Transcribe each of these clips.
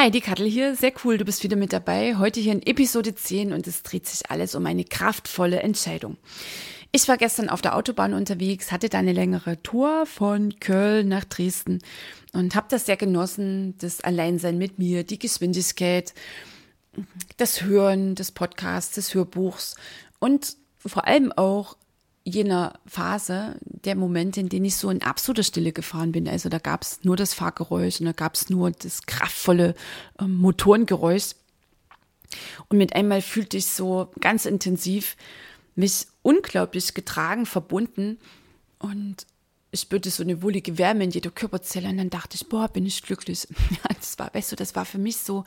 Hi, die Kattel hier. Sehr cool, du bist wieder mit dabei. Heute hier in Episode 10 und es dreht sich alles um eine kraftvolle Entscheidung. Ich war gestern auf der Autobahn unterwegs, hatte da eine längere Tour von Köln nach Dresden und habe das sehr genossen, das Alleinsein mit mir, die Geschwindigkeit, das Hören des Podcasts, des Hörbuchs und vor allem auch jener Phase, der Momente, in denen ich so in absoluter Stille gefahren bin. Also da gab es nur das Fahrgeräusch und da gab es nur das kraftvolle äh, Motorengeräusch. Und mit einmal fühlte ich so ganz intensiv mich unglaublich getragen, verbunden und ich spürte so eine wohlige Wärme in jeder Körperzelle und dann dachte ich, boah, bin ich glücklich. Ja, das war, weißt du, das war für mich so,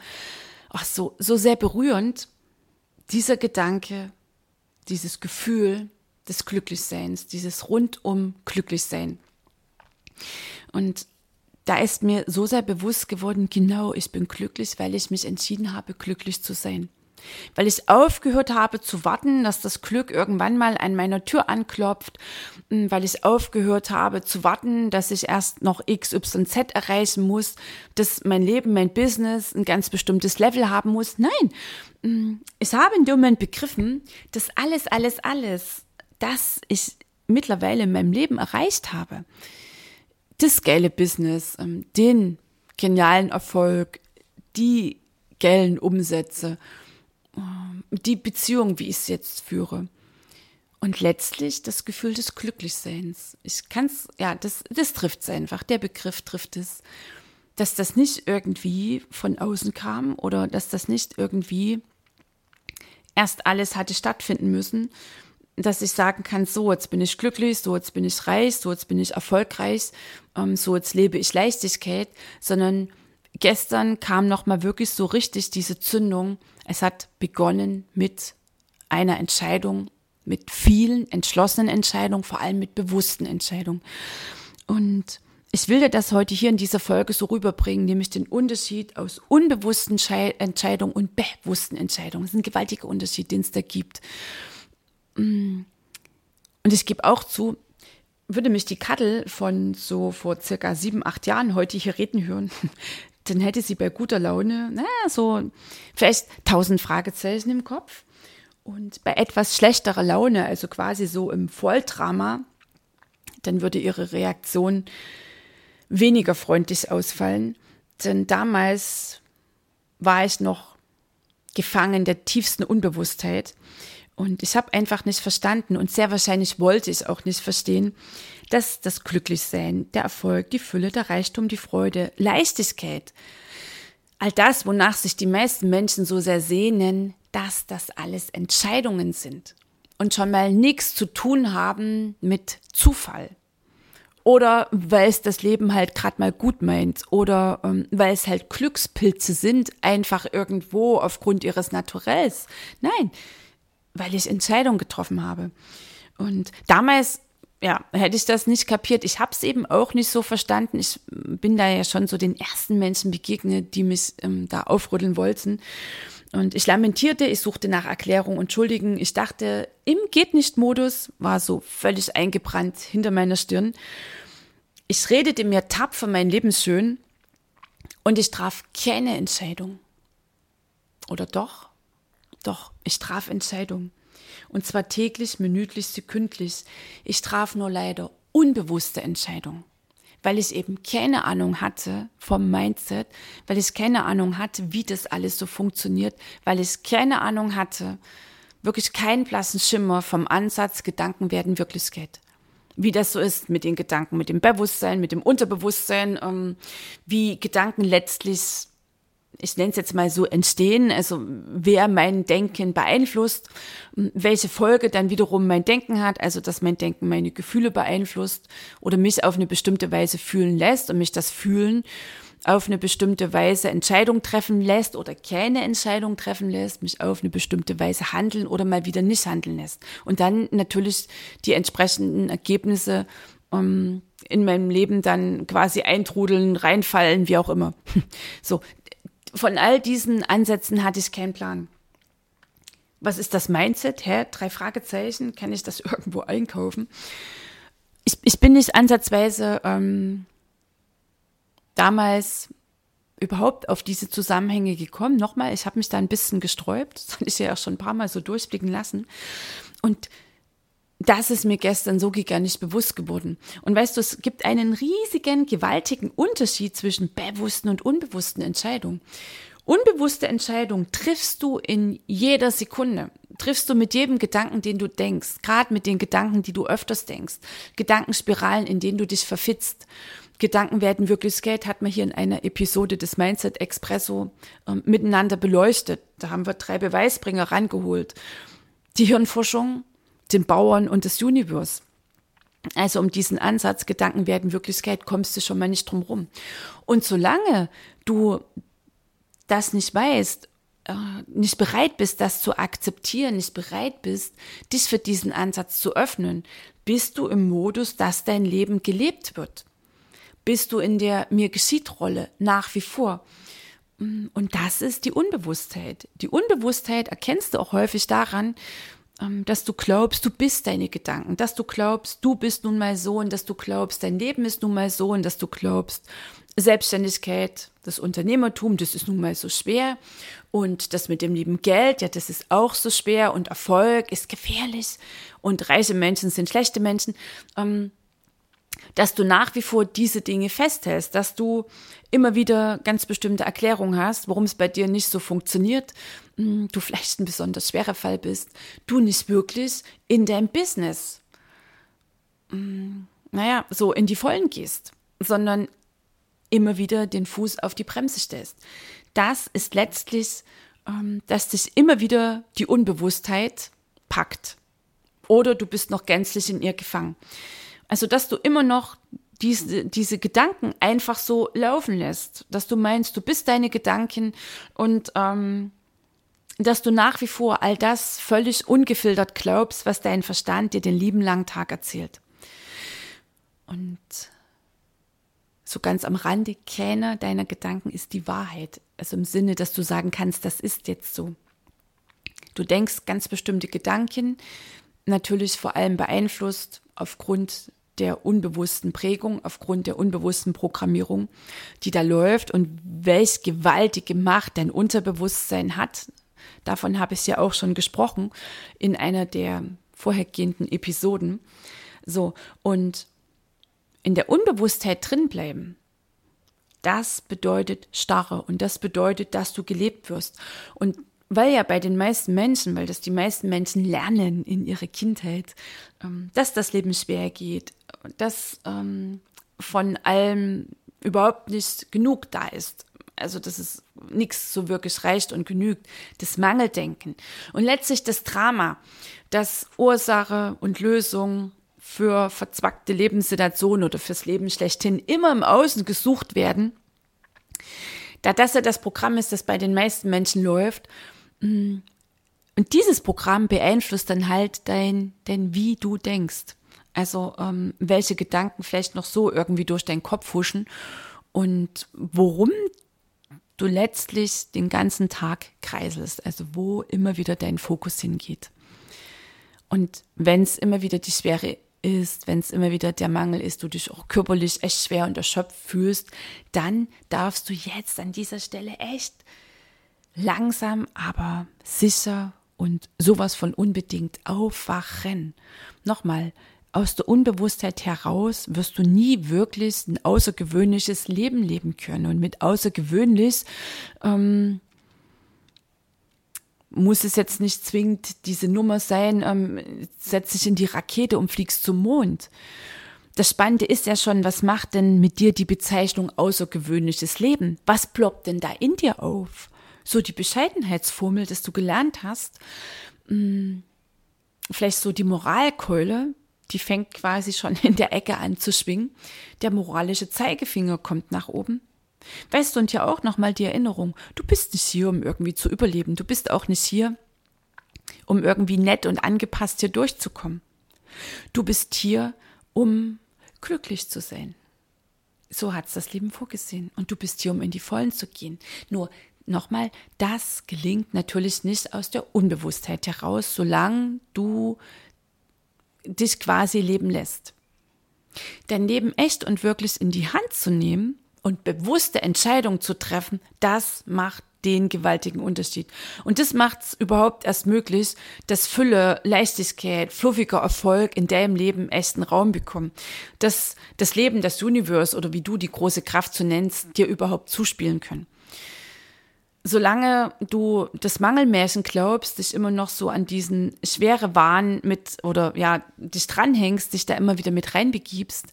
ach so, so sehr berührend. Dieser Gedanke, dieses Gefühl, des Glücklichseins, dieses rundum Glücklichsein. Und da ist mir so sehr bewusst geworden, genau, ich bin glücklich, weil ich mich entschieden habe, glücklich zu sein. Weil ich aufgehört habe zu warten, dass das Glück irgendwann mal an meiner Tür anklopft, hm, weil ich aufgehört habe zu warten, dass ich erst noch X, Y, Z erreichen muss, dass mein Leben, mein Business ein ganz bestimmtes Level haben muss. Nein, hm, ich habe in dem Moment begriffen, dass alles, alles, alles das ich mittlerweile in meinem Leben erreicht habe. Das geile Business, ähm, den genialen Erfolg, die geilen Umsätze, ähm, die Beziehung, wie ich es jetzt führe. Und letztlich das Gefühl des Glücklichseins. Ich kann es, ja, das, das trifft es einfach. Der Begriff trifft es. Dass das nicht irgendwie von außen kam oder dass das nicht irgendwie erst alles hatte stattfinden müssen, dass ich sagen kann, so jetzt bin ich glücklich, so jetzt bin ich reich, so jetzt bin ich erfolgreich, ähm, so jetzt lebe ich Leichtigkeit, sondern gestern kam noch mal wirklich so richtig diese Zündung. Es hat begonnen mit einer Entscheidung, mit vielen entschlossenen Entscheidungen, vor allem mit bewussten Entscheidungen. Und ich will dir das heute hier in dieser Folge so rüberbringen, nämlich den Unterschied aus unbewussten Entscheidungen und bewussten Entscheidungen. Das ist ein gewaltiger Unterschied, den es da gibt. Mm. Und ich gebe auch zu, würde mich die Kattel von so vor circa sieben, acht Jahren heute hier reden hören, dann hätte sie bei guter Laune, naja, so vielleicht tausend Fragezeichen im Kopf. Und bei etwas schlechterer Laune, also quasi so im Volldrama, dann würde ihre Reaktion weniger freundlich ausfallen. Denn damals war ich noch gefangen der tiefsten Unbewusstheit. Und ich habe einfach nicht verstanden und sehr wahrscheinlich wollte ich auch nicht verstehen, dass das Glücklichsein, der Erfolg, die Fülle, der Reichtum, die Freude, Leichtigkeit, all das, wonach sich die meisten Menschen so sehr sehnen, dass das alles Entscheidungen sind und schon mal nichts zu tun haben mit Zufall. Oder weil es das Leben halt gerade mal gut meint. Oder ähm, weil es halt Glückspilze sind, einfach irgendwo aufgrund ihres Naturells. Nein, weil ich Entscheidungen getroffen habe. Und damals ja, hätte ich das nicht kapiert. Ich habe es eben auch nicht so verstanden. Ich bin da ja schon so den ersten Menschen begegnet, die mich ähm, da aufrütteln wollten. Und ich lamentierte, ich suchte nach Erklärung und Schuldigen. Ich dachte, im Geht nicht Modus war so völlig eingebrannt hinter meiner Stirn. Ich redete mir tapfer mein Leben schön und ich traf keine Entscheidung. Oder doch? Doch, ich traf Entscheidungen. Und zwar täglich, minütlich, sekündlich. Ich traf nur leider unbewusste Entscheidungen. Weil ich eben keine Ahnung hatte vom Mindset, weil ich keine Ahnung hatte, wie das alles so funktioniert, weil ich keine Ahnung hatte, wirklich keinen blassen Schimmer vom Ansatz, Gedanken werden Wirklichkeit. Wie das so ist mit den Gedanken, mit dem Bewusstsein, mit dem Unterbewusstsein, ähm, wie Gedanken letztlich ich nenne es jetzt mal so, entstehen, also wer mein Denken beeinflusst, welche Folge dann wiederum mein Denken hat, also dass mein Denken meine Gefühle beeinflusst oder mich auf eine bestimmte Weise fühlen lässt und mich das Fühlen auf eine bestimmte Weise Entscheidung treffen lässt oder keine Entscheidung treffen lässt, mich auf eine bestimmte Weise handeln oder mal wieder nicht handeln lässt. Und dann natürlich die entsprechenden Ergebnisse ähm, in meinem Leben dann quasi eintrudeln, reinfallen, wie auch immer. So, von all diesen Ansätzen hatte ich keinen Plan. Was ist das Mindset? Hä? Drei Fragezeichen. Kann ich das irgendwo einkaufen? Ich, ich bin nicht ansatzweise ähm, damals überhaupt auf diese Zusammenhänge gekommen. Nochmal, ich habe mich da ein bisschen gesträubt. Das hatte ich ja auch schon ein paar Mal so durchblicken lassen. Und das ist mir gestern so gigantisch bewusst geworden. Und weißt du, es gibt einen riesigen, gewaltigen Unterschied zwischen bewussten und unbewussten Entscheidungen. Unbewusste Entscheidungen triffst du in jeder Sekunde. Triffst du mit jedem Gedanken, den du denkst, gerade mit den Gedanken, die du öfters denkst, Gedankenspiralen, in denen du dich verfitzt. Gedanken werden Wirklichkeit, hat man hier in einer Episode des Mindset Expresso äh, miteinander beleuchtet. Da haben wir drei Beweisbringer rangeholt. Die Hirnforschung, den Bauern und das Universe. Also um diesen Ansatz, Gedanken werden Wirklichkeit, kommst du schon mal nicht drum rum. Und solange du das nicht weißt, äh, nicht bereit bist, das zu akzeptieren, nicht bereit bist, dich für diesen Ansatz zu öffnen, bist du im Modus, dass dein Leben gelebt wird bist du in der mir geschieht Rolle nach wie vor. Und das ist die Unbewusstheit. Die Unbewusstheit erkennst du auch häufig daran, dass du glaubst, du bist deine Gedanken, dass du glaubst, du bist nun mal so und dass du glaubst, dein Leben ist nun mal so und dass du glaubst, Selbstständigkeit, das Unternehmertum, das ist nun mal so schwer und das mit dem lieben Geld, ja, das ist auch so schwer und Erfolg ist gefährlich und reiche Menschen sind schlechte Menschen. Ähm, dass du nach wie vor diese Dinge festhältst, dass du immer wieder ganz bestimmte Erklärungen hast, warum es bei dir nicht so funktioniert, hm, du vielleicht ein besonders schwerer Fall bist, du nicht wirklich in dein Business, hm, naja, so in die Vollen gehst, sondern immer wieder den Fuß auf die Bremse stellst. Das ist letztlich, ähm, dass dich immer wieder die Unbewusstheit packt. Oder du bist noch gänzlich in ihr gefangen. Also, dass du immer noch diese, diese Gedanken einfach so laufen lässt, dass du meinst, du bist deine Gedanken und ähm, dass du nach wie vor all das völlig ungefiltert glaubst, was dein Verstand dir den lieben langen Tag erzählt. Und so ganz am Rande, keiner deiner Gedanken ist die Wahrheit. Also im Sinne, dass du sagen kannst, das ist jetzt so. Du denkst ganz bestimmte Gedanken, natürlich vor allem beeinflusst aufgrund der unbewussten Prägung, aufgrund der unbewussten Programmierung, die da läuft und welch gewaltige Macht dein Unterbewusstsein hat. Davon habe ich ja auch schon gesprochen in einer der vorhergehenden Episoden. So, und in der Unbewusstheit drinbleiben, das bedeutet Starre und das bedeutet, dass du gelebt wirst. Und weil ja bei den meisten Menschen, weil das die meisten Menschen lernen in ihrer Kindheit, ähm, dass das Leben schwer geht, dass ähm, von allem überhaupt nicht genug da ist. Also, dass es nichts so wirklich reicht und genügt. Das Mangeldenken. Und letztlich das Drama, dass Ursache und Lösung für verzwackte Lebenssituationen oder fürs Leben schlechthin immer im Außen gesucht werden. Da das ja das Programm ist, das bei den meisten Menschen läuft und dieses Programm beeinflusst dann halt dein, dein wie du denkst. Also ähm, welche Gedanken vielleicht noch so irgendwie durch deinen Kopf huschen und worum du letztlich den ganzen Tag kreiselst, also wo immer wieder dein Fokus hingeht. Und wenn es immer wieder die Schwere ist, wenn es immer wieder der Mangel ist, du dich auch körperlich echt schwer und erschöpft fühlst, dann darfst du jetzt an dieser Stelle echt langsam, aber sicher und sowas von unbedingt aufwachen. Nochmal, aus der Unbewusstheit heraus wirst du nie wirklich ein außergewöhnliches Leben leben können. Und mit außergewöhnlich ähm, muss es jetzt nicht zwingend diese Nummer sein, ähm, setz dich in die Rakete und fliegst zum Mond. das Spannende ist ja schon, was macht denn mit dir die Bezeichnung außergewöhnliches Leben? Was ploppt denn da in dir auf? So die Bescheidenheitsformel, dass du gelernt hast, hm, vielleicht so die Moralkeule, die fängt quasi schon in der Ecke an zu schwingen. Der moralische Zeigefinger kommt nach oben. Weißt du, und ja auch nochmal die Erinnerung, du bist nicht hier, um irgendwie zu überleben. Du bist auch nicht hier, um irgendwie nett und angepasst hier durchzukommen. Du bist hier, um glücklich zu sein. So hat's das Leben vorgesehen. Und du bist hier, um in die Vollen zu gehen. Nur nochmal, das gelingt natürlich nicht aus der Unbewusstheit heraus, solange du dich quasi leben lässt. Dein Leben echt und wirklich in die Hand zu nehmen und bewusste Entscheidungen zu treffen, das macht den gewaltigen Unterschied. Und das macht es überhaupt erst möglich, dass Fülle, Leichtigkeit, fluffiger Erfolg in deinem Leben echten Raum bekommen. Dass das Leben, das Universe oder wie du die große Kraft zu nennst, dir überhaupt zuspielen können. Solange du das Mangelmärchen glaubst, dich immer noch so an diesen schwere Wahn mit oder ja, dich dranhängst, dich da immer wieder mit reinbegibst,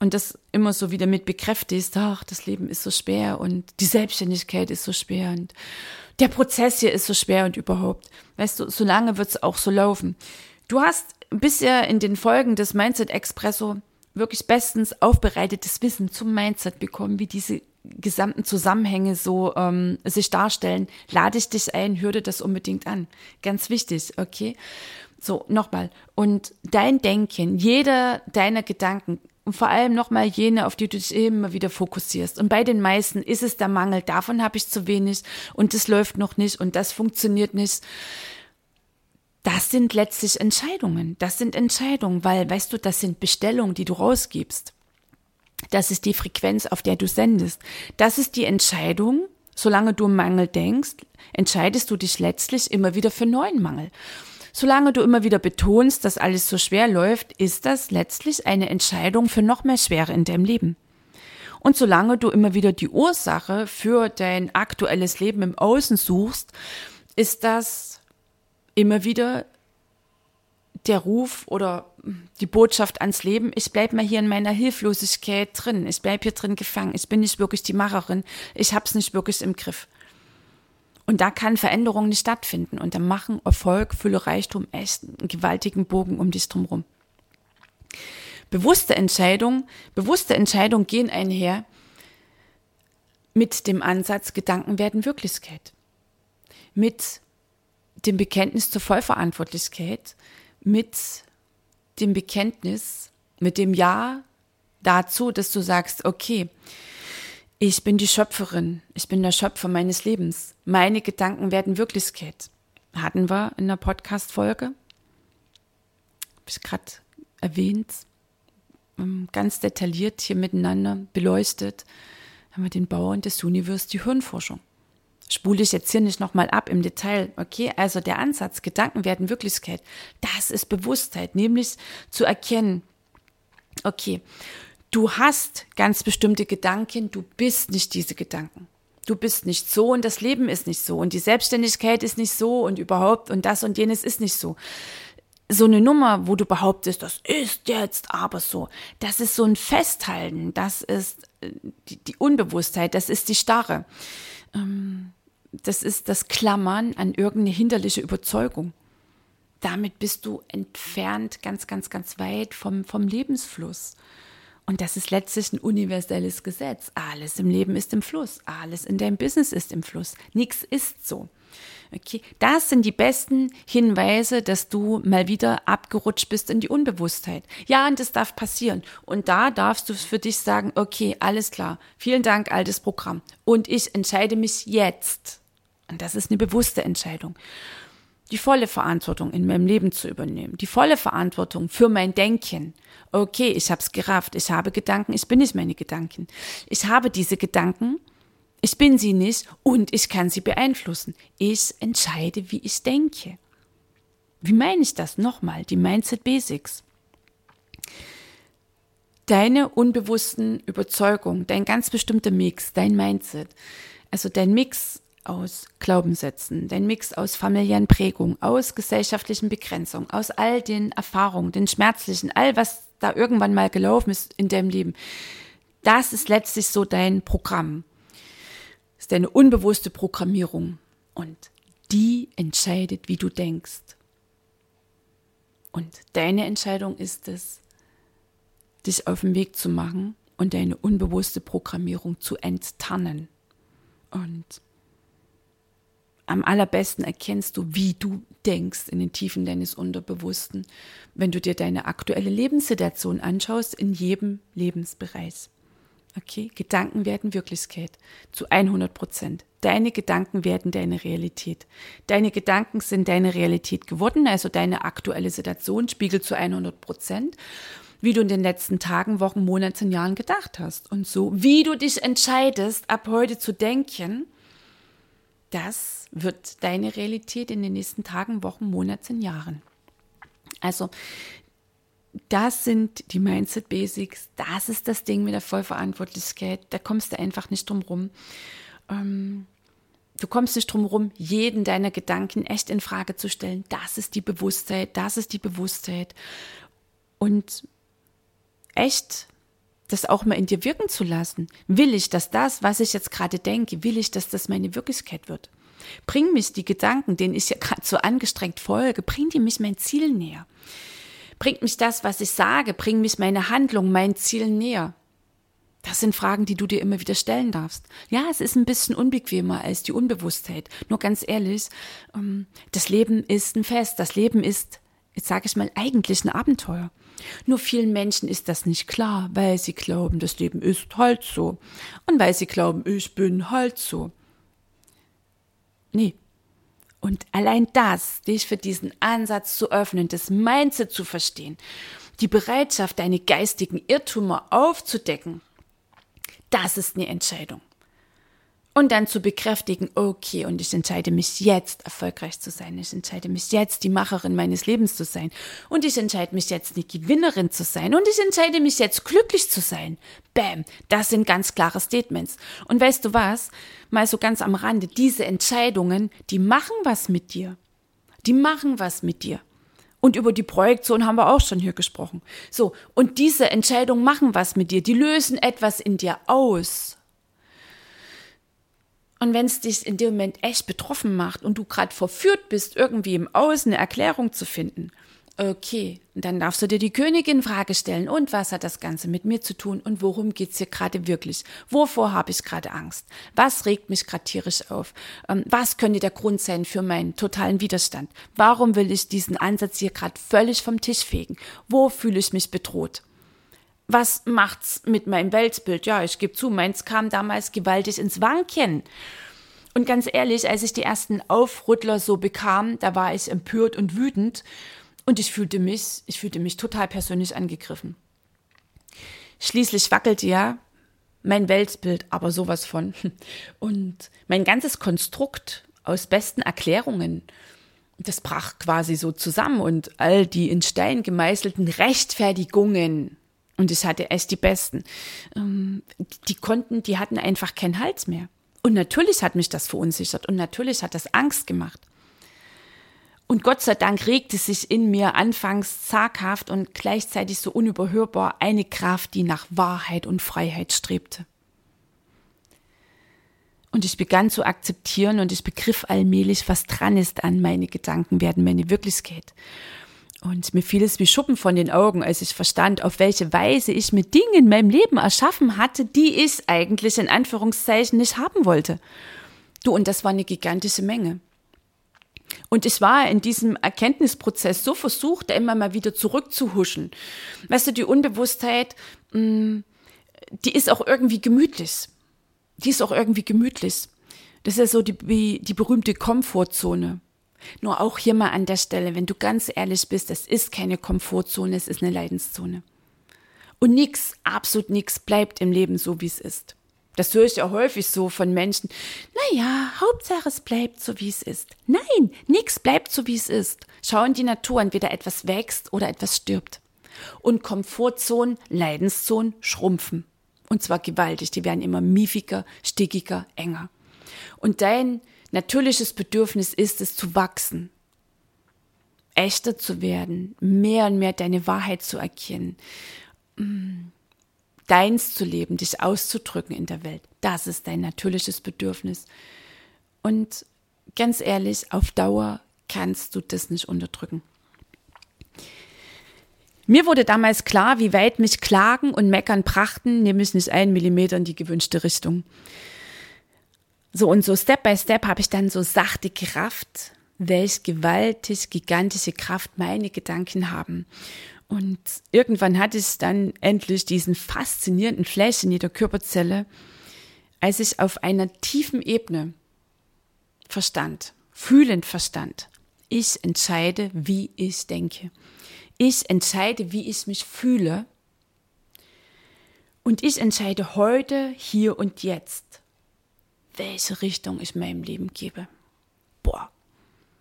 und das immer so wieder mit bekräftigst, ach, das Leben ist so schwer und die Selbstständigkeit ist so schwer und der Prozess hier ist so schwer und überhaupt. Weißt du, so lange wird es auch so laufen. Du hast bisher in den Folgen des Mindset Expresso wirklich bestens aufbereitetes Wissen zum Mindset bekommen, wie diese gesamten Zusammenhänge so ähm, sich darstellen. Lade ich dich ein, hör dir das unbedingt an. Ganz wichtig, okay? So, nochmal. Und dein Denken, jeder deiner Gedanken und vor allem nochmal jene, auf die du dich immer wieder fokussierst. Und bei den meisten ist es der Mangel, davon habe ich zu wenig und das läuft noch nicht und das funktioniert nicht. Das sind letztlich Entscheidungen. Das sind Entscheidungen, weil, weißt du, das sind Bestellungen, die du rausgibst. Das ist die Frequenz, auf der du sendest. Das ist die Entscheidung. Solange du Mangel denkst, entscheidest du dich letztlich immer wieder für neuen Mangel. Solange du immer wieder betonst, dass alles so schwer läuft, ist das letztlich eine Entscheidung für noch mehr Schwere in deinem Leben. Und solange du immer wieder die Ursache für dein aktuelles Leben im Außen suchst, ist das immer wieder der Ruf oder die Botschaft ans Leben, ich bleibe mal hier in meiner Hilflosigkeit drin, ich bleibe hier drin gefangen, ich bin nicht wirklich die Macherin, ich hab's nicht wirklich im Griff. Und da kann Veränderung nicht stattfinden. Und dann machen Erfolg, Fülle, Reichtum echt einen gewaltigen Bogen um dich drumherum. Bewusste Entscheidungen, bewusste Entscheidungen gehen einher mit dem Ansatz, Gedanken werden Wirklichkeit. Mit dem Bekenntnis zur Vollverantwortlichkeit, mit dem Bekenntnis, mit dem Ja dazu, dass du sagst, okay, ich bin die Schöpferin. Ich bin der Schöpfer meines Lebens. Meine Gedanken werden Wirklichkeit. Hatten wir in der Podcast-Folge. Habe ich gerade erwähnt. Ähm, ganz detailliert hier miteinander beleuchtet. Haben wir den Bauern des Universums, die Hirnforschung. Spule ich jetzt hier nicht nochmal ab im Detail. Okay, also der Ansatz, Gedanken werden Wirklichkeit. Das ist Bewusstheit, nämlich zu erkennen, okay, du hast ganz bestimmte Gedanken, du bist nicht diese Gedanken. Du bist nicht so und das Leben ist nicht so und die Selbstständigkeit ist nicht so und überhaupt und das und jenes ist nicht so. So eine Nummer, wo du behauptest, das ist jetzt aber so, das ist so ein Festhalten, das ist äh, die, die Unbewusstheit, das ist die Starre. Ähm, das ist das Klammern an irgendeine hinderliche Überzeugung. Damit bist du entfernt, ganz, ganz, ganz weit vom, vom Lebensfluss. Und das ist letztlich ein universelles Gesetz. Alles im Leben ist im Fluss. Alles in deinem Business ist im Fluss. Nichts ist so. Okay, das sind die besten Hinweise, dass du mal wieder abgerutscht bist in die Unbewusstheit. Ja, und das darf passieren. Und da darfst du für dich sagen, okay, alles klar. Vielen Dank, altes Programm. Und ich entscheide mich jetzt. Und das ist eine bewusste Entscheidung die volle Verantwortung in meinem Leben zu übernehmen, die volle Verantwortung für mein Denken. Okay, ich habe es gerafft, ich habe Gedanken, ich bin nicht meine Gedanken. Ich habe diese Gedanken, ich bin sie nicht und ich kann sie beeinflussen. Ich entscheide, wie ich denke. Wie meine ich das? Nochmal, die Mindset Basics. Deine unbewussten Überzeugungen, dein ganz bestimmter Mix, dein Mindset, also dein Mix aus Glaubenssätzen, dein Mix aus familiären Prägungen, aus gesellschaftlichen Begrenzungen, aus all den Erfahrungen, den schmerzlichen, all was da irgendwann mal gelaufen ist in deinem Leben, das ist letztlich so dein Programm. Ist deine unbewusste Programmierung. Und die entscheidet, wie du denkst. Und deine Entscheidung ist es, dich auf den Weg zu machen und deine unbewusste Programmierung zu enttarnen. Und am allerbesten erkennst du, wie du denkst in den Tiefen deines Unterbewussten, wenn du dir deine aktuelle Lebenssituation anschaust in jedem Lebensbereich. Okay, Gedanken werden Wirklichkeit zu 100 Prozent. Deine Gedanken werden deine Realität. Deine Gedanken sind deine Realität geworden, also deine aktuelle Situation spiegelt zu 100 Prozent, wie du in den letzten Tagen, Wochen, Monaten, Jahren gedacht hast. Und so, wie du dich entscheidest, ab heute zu denken, das wird deine Realität in den nächsten Tagen, Wochen, Monaten, Jahren. Also das sind die Mindset Basics, das ist das Ding mit der Vollverantwortlichkeit, da kommst du einfach nicht drum rum. Ähm, du kommst nicht drum rum, jeden deiner Gedanken echt in Frage zu stellen. Das ist die Bewusstheit, das ist die Bewusstheit. Und echt das auch mal in dir wirken zu lassen. Will ich, dass das, was ich jetzt gerade denke, will ich, dass das meine Wirklichkeit wird? Bring mich die Gedanken, denen ich ja gerade so angestrengt folge, bring die mich mein Ziel näher. Bringt mich das, was ich sage, bringt mich meine Handlung, mein Ziel näher? Das sind Fragen, die du dir immer wieder stellen darfst. Ja, es ist ein bisschen unbequemer als die Unbewusstheit. Nur ganz ehrlich, ähm, das Leben ist ein Fest. Das Leben ist, jetzt sage ich mal, eigentlich ein Abenteuer. Nur vielen Menschen ist das nicht klar, weil sie glauben, das Leben ist halt so. Und weil sie glauben, ich bin halt so. Nee, und allein das, dich für diesen Ansatz zu öffnen, das Mindset zu verstehen, die Bereitschaft, deine geistigen Irrtümer aufzudecken, das ist eine Entscheidung und dann zu bekräftigen, okay, und ich entscheide mich jetzt erfolgreich zu sein, ich entscheide mich jetzt die Macherin meines Lebens zu sein und ich entscheide mich jetzt die Gewinnerin zu sein und ich entscheide mich jetzt glücklich zu sein. Bam, das sind ganz klare Statements. Und weißt du was, mal so ganz am Rande, diese Entscheidungen, die machen was mit dir. Die machen was mit dir. Und über die Projektion haben wir auch schon hier gesprochen. So, und diese Entscheidungen machen was mit dir, die lösen etwas in dir aus. Und wenn es dich in dem Moment echt betroffen macht und du gerade verführt bist, irgendwie im Außen eine Erklärung zu finden, okay, dann darfst du dir die Königin Frage stellen. Und was hat das Ganze mit mir zu tun? Und worum geht's hier gerade wirklich? Wovor habe ich gerade Angst? Was regt mich gerade tierisch auf? Ähm, was könnte der Grund sein für meinen totalen Widerstand? Warum will ich diesen Ansatz hier gerade völlig vom Tisch fegen? Wo fühle ich mich bedroht? Was macht's mit meinem Weltbild? Ja, ich gebe zu, meins kam damals gewaltig ins Wanken. Und ganz ehrlich, als ich die ersten Aufrüttler so bekam, da war ich empört und wütend und ich fühlte mich, ich fühlte mich total persönlich angegriffen. Schließlich wackelte ja mein Weltbild aber sowas von. Und mein ganzes Konstrukt aus besten Erklärungen, das brach quasi so zusammen und all die in Stein gemeißelten Rechtfertigungen, und ich hatte echt die besten. Ähm, die konnten, die hatten einfach keinen Hals mehr. Und natürlich hat mich das verunsichert und natürlich hat das Angst gemacht. Und Gott sei Dank regte sich in mir anfangs zaghaft und gleichzeitig so unüberhörbar eine Kraft, die nach Wahrheit und Freiheit strebte. Und ich begann zu akzeptieren und ich begriff allmählich, was dran ist an meine Gedanken werden meine Wirklichkeit. Und mir fiel es wie Schuppen von den Augen, als ich verstand, auf welche Weise ich mir Dinge in meinem Leben erschaffen hatte, die ich eigentlich in Anführungszeichen nicht haben wollte. Du, und das war eine gigantische Menge. Und ich war in diesem Erkenntnisprozess so versucht, da immer mal wieder zurückzuhuschen. Weißt du, die Unbewusstheit, mm, die ist auch irgendwie gemütlich. Die ist auch irgendwie gemütlich. Das ist ja so die, die berühmte Komfortzone. Nur auch hier mal an der Stelle, wenn du ganz ehrlich bist, es ist keine Komfortzone, es ist eine Leidenszone. Und nichts, absolut nichts bleibt im Leben so, wie es ist. Das höre ich ja häufig so von Menschen. Naja, Hauptsache es bleibt so, wie es ist. Nein, nichts bleibt so, wie es ist. Schau in die Natur, entweder etwas wächst oder etwas stirbt. Und Komfortzonen, Leidenszonen schrumpfen. Und zwar gewaltig. Die werden immer miefiger, stickiger, enger. Und dein natürliches Bedürfnis ist es zu wachsen. echter zu werden, mehr und mehr deine Wahrheit zu erkennen, mm, deins zu leben, dich auszudrücken in der Welt. Das ist dein natürliches Bedürfnis. Und ganz ehrlich, auf Dauer kannst du das nicht unterdrücken. Mir wurde damals klar, wie weit mich Klagen und Meckern brachten, nämlich nicht einen Millimeter in die gewünschte Richtung. So und so Step by Step habe ich dann so sachte Kraft, welch gewaltig, gigantische Kraft meine Gedanken haben. Und irgendwann hatte ich dann endlich diesen faszinierenden Flash in jeder Körperzelle, als ich auf einer tiefen Ebene verstand, fühlend verstand. Ich entscheide, wie ich denke. Ich entscheide, wie ich mich fühle. Und ich entscheide heute, hier und jetzt, welche Richtung ich meinem Leben gebe. Boah,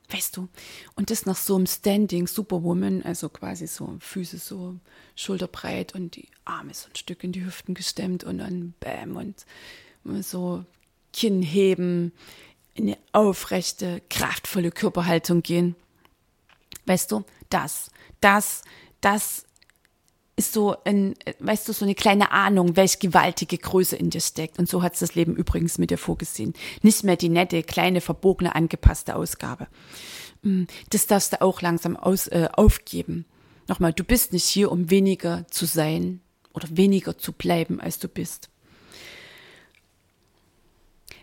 weißt du, und das nach so einem Standing Superwoman, also quasi so Füße so schulterbreit und die Arme so ein Stück in die Hüften gestemmt und dann Bäm und so Kinn heben, in eine aufrechte, kraftvolle Körperhaltung gehen. Weißt du, das, das, das ist so ein, weißt du, so eine kleine Ahnung, welche gewaltige Größe in dir steckt. Und so hat es das Leben übrigens mit dir vorgesehen. Nicht mehr die nette, kleine, verbogene, angepasste Ausgabe. Mm, das darfst du auch langsam aus, äh, aufgeben. Nochmal, du bist nicht hier, um weniger zu sein oder weniger zu bleiben, als du bist.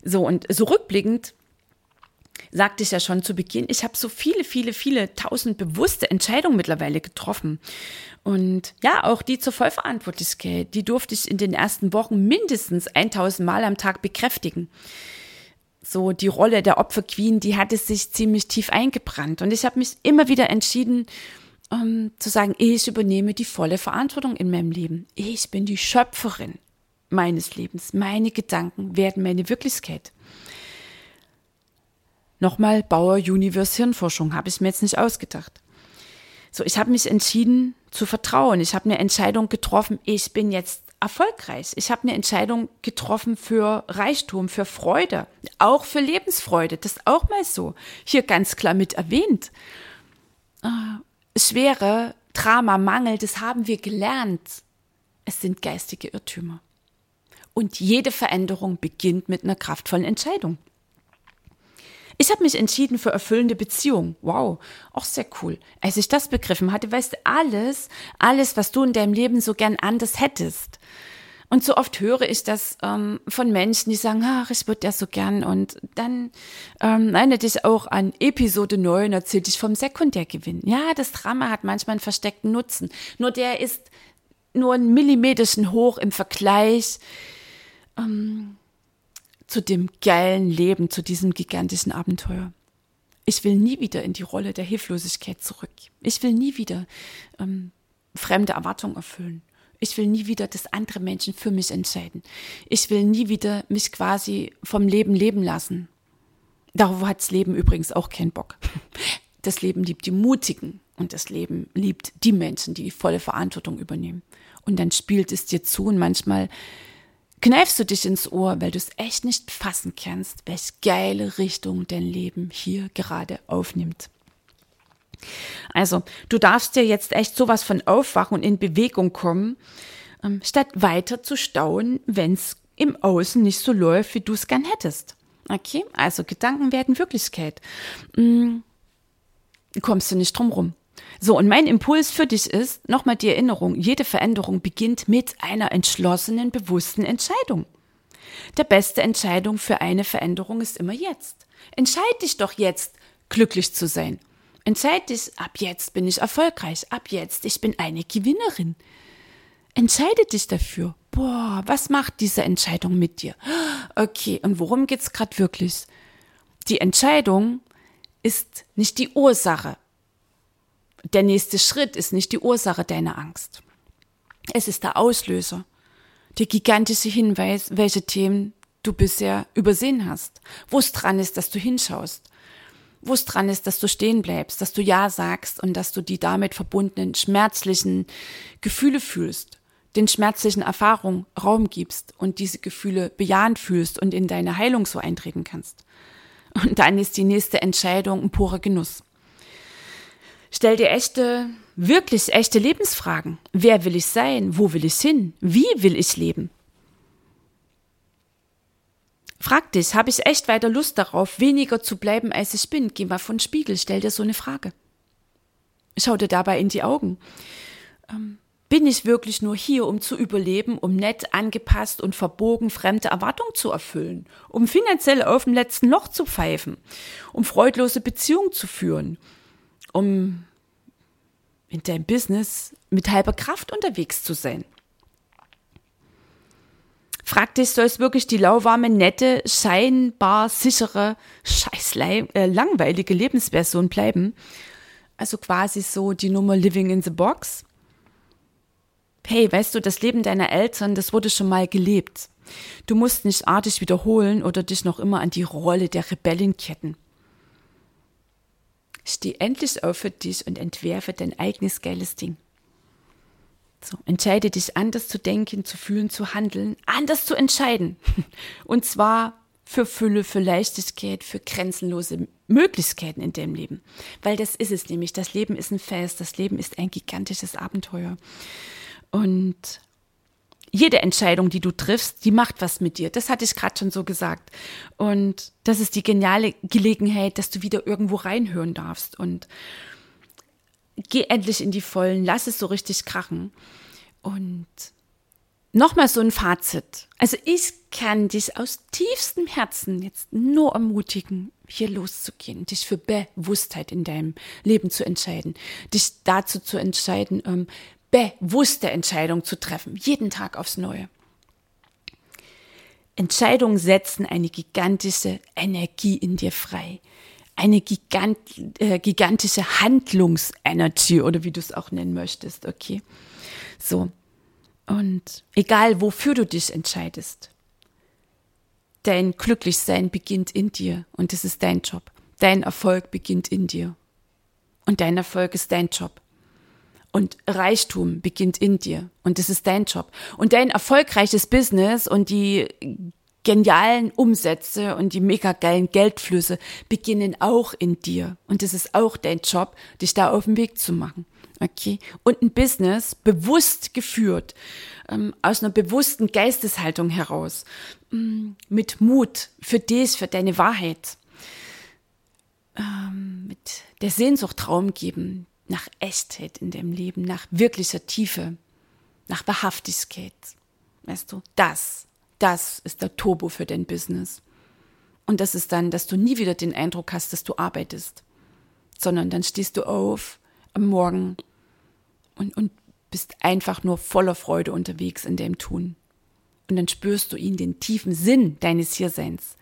So, und so rückblickend sagte ich ja schon zu Beginn, ich habe so viele, viele, viele tausend bewusste Entscheidungen mittlerweile getroffen. Und ja, auch die zur Vollverantwortlichkeit, die durfte ich in den ersten Wochen mindestens 1000 Mal am Tag bekräftigen. So die Rolle der Opferqueen, die hatte sich ziemlich tief eingebrannt. Und ich habe mich immer wieder entschieden, ähm, zu sagen, ich übernehme die volle Verantwortung in meinem Leben. Ich bin die Schöpferin meines Lebens. Meine Gedanken werden meine Wirklichkeit. Nochmal Bauer Universe Hirnforschung, habe ich mir jetzt nicht ausgedacht. So, ich habe mich entschieden zu vertrauen. Ich habe eine Entscheidung getroffen, ich bin jetzt erfolgreich. Ich habe eine Entscheidung getroffen für Reichtum, für Freude, auch für Lebensfreude. Das ist auch mal so. Hier ganz klar mit erwähnt. Äh, Schwere, Drama, Mangel, das haben wir gelernt. Es sind geistige Irrtümer. Und jede Veränderung beginnt mit einer kraftvollen Entscheidung. Ich habe mich entschieden für erfüllende Beziehungen. Wow, auch sehr cool. Als ich das begriffen hatte, weißt du, alles, alles, was du in deinem Leben so gern anders hättest. Und so oft höre ich das ähm, von Menschen, die sagen, ach, ich würde das so gern. Und dann ähm, erinnert dich auch an Episode 9, erzählt dich vom Sekundärgewinn. Ja, das Drama hat manchmal einen versteckten Nutzen. Nur der ist nur einen millimeterchen hoch im Vergleich ähm, zu dem geilen Leben, zu diesem gigantischen Abenteuer. Ich will nie wieder in die Rolle der Hilflosigkeit zurück. Ich will nie wieder ähm, fremde Erwartungen erfüllen. Ich will nie wieder, dass andere Menschen für mich entscheiden. Ich will nie wieder mich quasi vom Leben leben lassen. Darauf hat das Leben übrigens auch keinen Bock. Das Leben liebt die Mutigen und das Leben liebt die Menschen, die die volle Verantwortung übernehmen. Und dann spielt es dir zu und manchmal kneifst du dich ins Ohr, weil du es echt nicht fassen kannst, welche geile Richtung dein Leben hier gerade aufnimmt. Also, du darfst dir jetzt echt sowas von aufwachen und in Bewegung kommen, ähm, statt weiter zu stauen, wenn es im Außen nicht so läuft, wie du es gern hättest. Okay, also Gedanken werden Wirklichkeit. Hm, kommst du nicht drum rum. So, und mein Impuls für dich ist, nochmal die Erinnerung, jede Veränderung beginnt mit einer entschlossenen, bewussten Entscheidung. Der beste Entscheidung für eine Veränderung ist immer jetzt. Entscheid dich doch jetzt, glücklich zu sein. Entscheid dich, ab jetzt bin ich erfolgreich, ab jetzt ich bin eine Gewinnerin. Entscheide dich dafür. Boah, was macht diese Entscheidung mit dir? Okay, und worum geht's gerade wirklich? Die Entscheidung ist nicht die Ursache der nächste Schritt ist nicht die Ursache deiner Angst. Es ist der Auslöser, der gigantische Hinweis, welche Themen du bisher übersehen hast, wo es dran ist, dass du hinschaust, wo es dran ist, dass du stehen bleibst, dass du Ja sagst und dass du die damit verbundenen schmerzlichen Gefühle fühlst, den schmerzlichen Erfahrungen Raum gibst und diese Gefühle bejahend fühlst und in deine Heilung so eintreten kannst. Und dann ist die nächste Entscheidung ein purer Genuss. Stell dir echte, wirklich echte Lebensfragen. Wer will ich sein? Wo will ich hin? Wie will ich leben? Frag dich, habe ich echt weiter Lust darauf, weniger zu bleiben, als ich bin? Geh mal von Spiegel, stell dir so eine Frage. Schau dir dabei in die Augen. Ähm, bin ich wirklich nur hier, um zu überleben, um nett, angepasst und verbogen fremde Erwartungen zu erfüllen, um finanziell auf dem letzten Loch zu pfeifen, um freudlose Beziehungen zu führen, um in deinem Business mit halber Kraft unterwegs zu sein? Frag dich, soll es wirklich die lauwarme, nette, scheinbar sichere, scheiß äh, langweilige Lebensversion bleiben? Also quasi so die Nummer Living in the Box? Hey, weißt du, das Leben deiner Eltern, das wurde schon mal gelebt. Du musst nicht artig wiederholen oder dich noch immer an die Rolle der Rebellin ketten. Steh endlich auf für dich und entwerfe dein eigenes geiles Ding. So, entscheide dich anders zu denken, zu fühlen, zu handeln, anders zu entscheiden. Und zwar für Fülle, für Leichtigkeit, für grenzenlose Möglichkeiten in deinem Leben. Weil das ist es nämlich. Das Leben ist ein Fest, das Leben ist ein gigantisches Abenteuer. Und jede Entscheidung, die du triffst, die macht was mit dir. Das hatte ich gerade schon so gesagt. Und das ist die geniale Gelegenheit, dass du wieder irgendwo reinhören darfst. Und geh endlich in die Vollen, lass es so richtig krachen. Und nochmal so ein Fazit. Also ich kann dich aus tiefstem Herzen jetzt nur ermutigen, hier loszugehen, dich für Bewusstheit in deinem Leben zu entscheiden, dich dazu zu entscheiden, ähm, bewusste Entscheidungen zu treffen, jeden Tag aufs Neue. Entscheidungen setzen eine gigantische Energie in dir frei eine gigant, äh, gigantische Handlungsenergie oder wie du es auch nennen möchtest, okay? So. Und egal, wofür du dich entscheidest, dein Glücklichsein beginnt in dir und es ist dein Job. Dein Erfolg beginnt in dir. Und dein Erfolg ist dein Job. Und Reichtum beginnt in dir und es ist dein Job. Und dein erfolgreiches Business und die genialen Umsätze und die mega geilen Geldflüsse beginnen auch in dir. Und es ist auch dein Job, dich da auf den Weg zu machen. Okay. Und ein Business bewusst geführt, ähm, aus einer bewussten Geisteshaltung heraus, ähm, mit Mut für dich, für deine Wahrheit, ähm, mit der Sehnsucht Raum geben nach Echtheit in deinem Leben, nach wirklicher Tiefe, nach Wahrhaftigkeit. Weißt du, das das ist der Turbo für dein Business. Und das ist dann, dass du nie wieder den Eindruck hast, dass du arbeitest, sondern dann stehst du auf am Morgen und, und bist einfach nur voller Freude unterwegs in dem Tun. Und dann spürst du ihn, den tiefen Sinn deines Hierseins.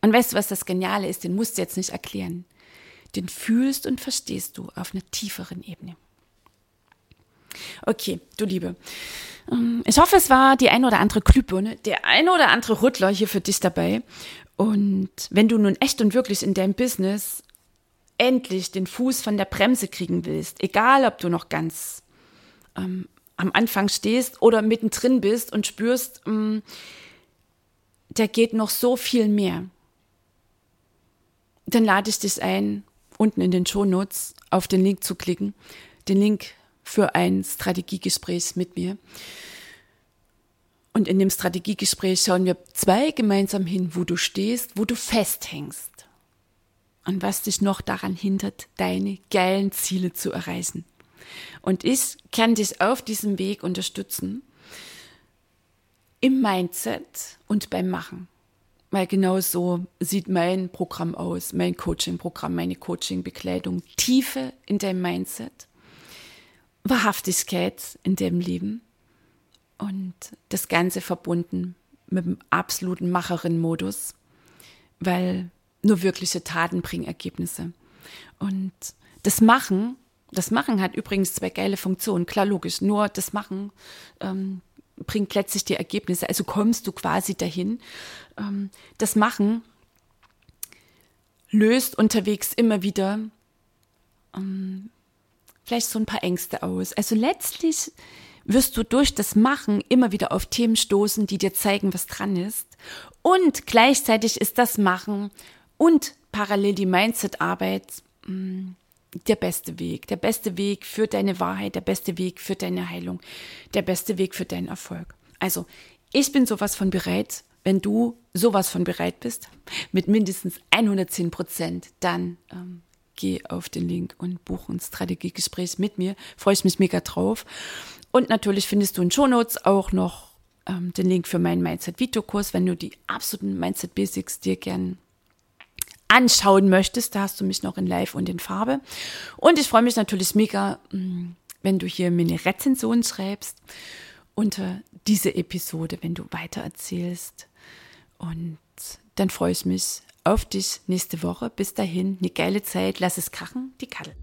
Und weißt du, was das Geniale ist? Den musst du jetzt nicht erklären. Den fühlst und verstehst du auf einer tieferen Ebene. Okay, du Liebe. Ähm, ich hoffe, es war die ein oder andere Glühbirne, der ein oder andere Rüttler hier für dich dabei. Und wenn du nun echt und wirklich in deinem Business endlich den Fuß von der Bremse kriegen willst, egal ob du noch ganz ähm, am Anfang stehst oder mittendrin bist und spürst, ähm, da geht noch so viel mehr, dann lade ich dich ein, unten in den Shownotes auf den Link zu klicken. Den Link für ein Strategiegespräch mit mir. Und in dem Strategiegespräch schauen wir zwei gemeinsam hin, wo du stehst, wo du festhängst und was dich noch daran hindert, deine geilen Ziele zu erreichen. Und ich kann dich auf diesem Weg unterstützen, im Mindset und beim Machen. Weil genau so sieht mein Programm aus, mein Coaching-Programm, meine Coaching-Bekleidung. Tiefe in deinem Mindset Wahrhaftigkeit in dem Leben und das Ganze verbunden mit dem absoluten Macherin-Modus, weil nur wirkliche Taten bringen Ergebnisse. Und das Machen, das Machen hat übrigens zwei geile Funktionen, klar logisch, nur das Machen ähm, bringt letztlich die Ergebnisse, also kommst du quasi dahin. Ähm, das Machen löst unterwegs immer wieder ähm, vielleicht so ein paar Ängste aus. Also letztlich wirst du durch das Machen immer wieder auf Themen stoßen, die dir zeigen, was dran ist. Und gleichzeitig ist das Machen und parallel die Mindset-Arbeit mm, der beste Weg, der beste Weg für deine Wahrheit, der beste Weg für deine Heilung, der beste Weg für deinen Erfolg. Also, ich bin sowas von bereit. Wenn du sowas von bereit bist, mit mindestens 110 Prozent, dann ähm, geh auf den Link und buch ein Strategiegespräch mit mir. Freue ich mich mega drauf. Und natürlich findest du in Show Notes auch noch ähm, den Link für meinen Mindset Video Kurs, wenn du die absoluten Mindset Basics dir gern anschauen möchtest. Da hast du mich noch in Live und in Farbe. Und ich freue mich natürlich mega, mm, wenn du hier mir eine Rezension schreibst unter diese Episode, wenn du weiter erzählst. Und dann freue ich mich auf dich nächste Woche. Bis dahin, eine geile Zeit. Lass es krachen, die Kalle.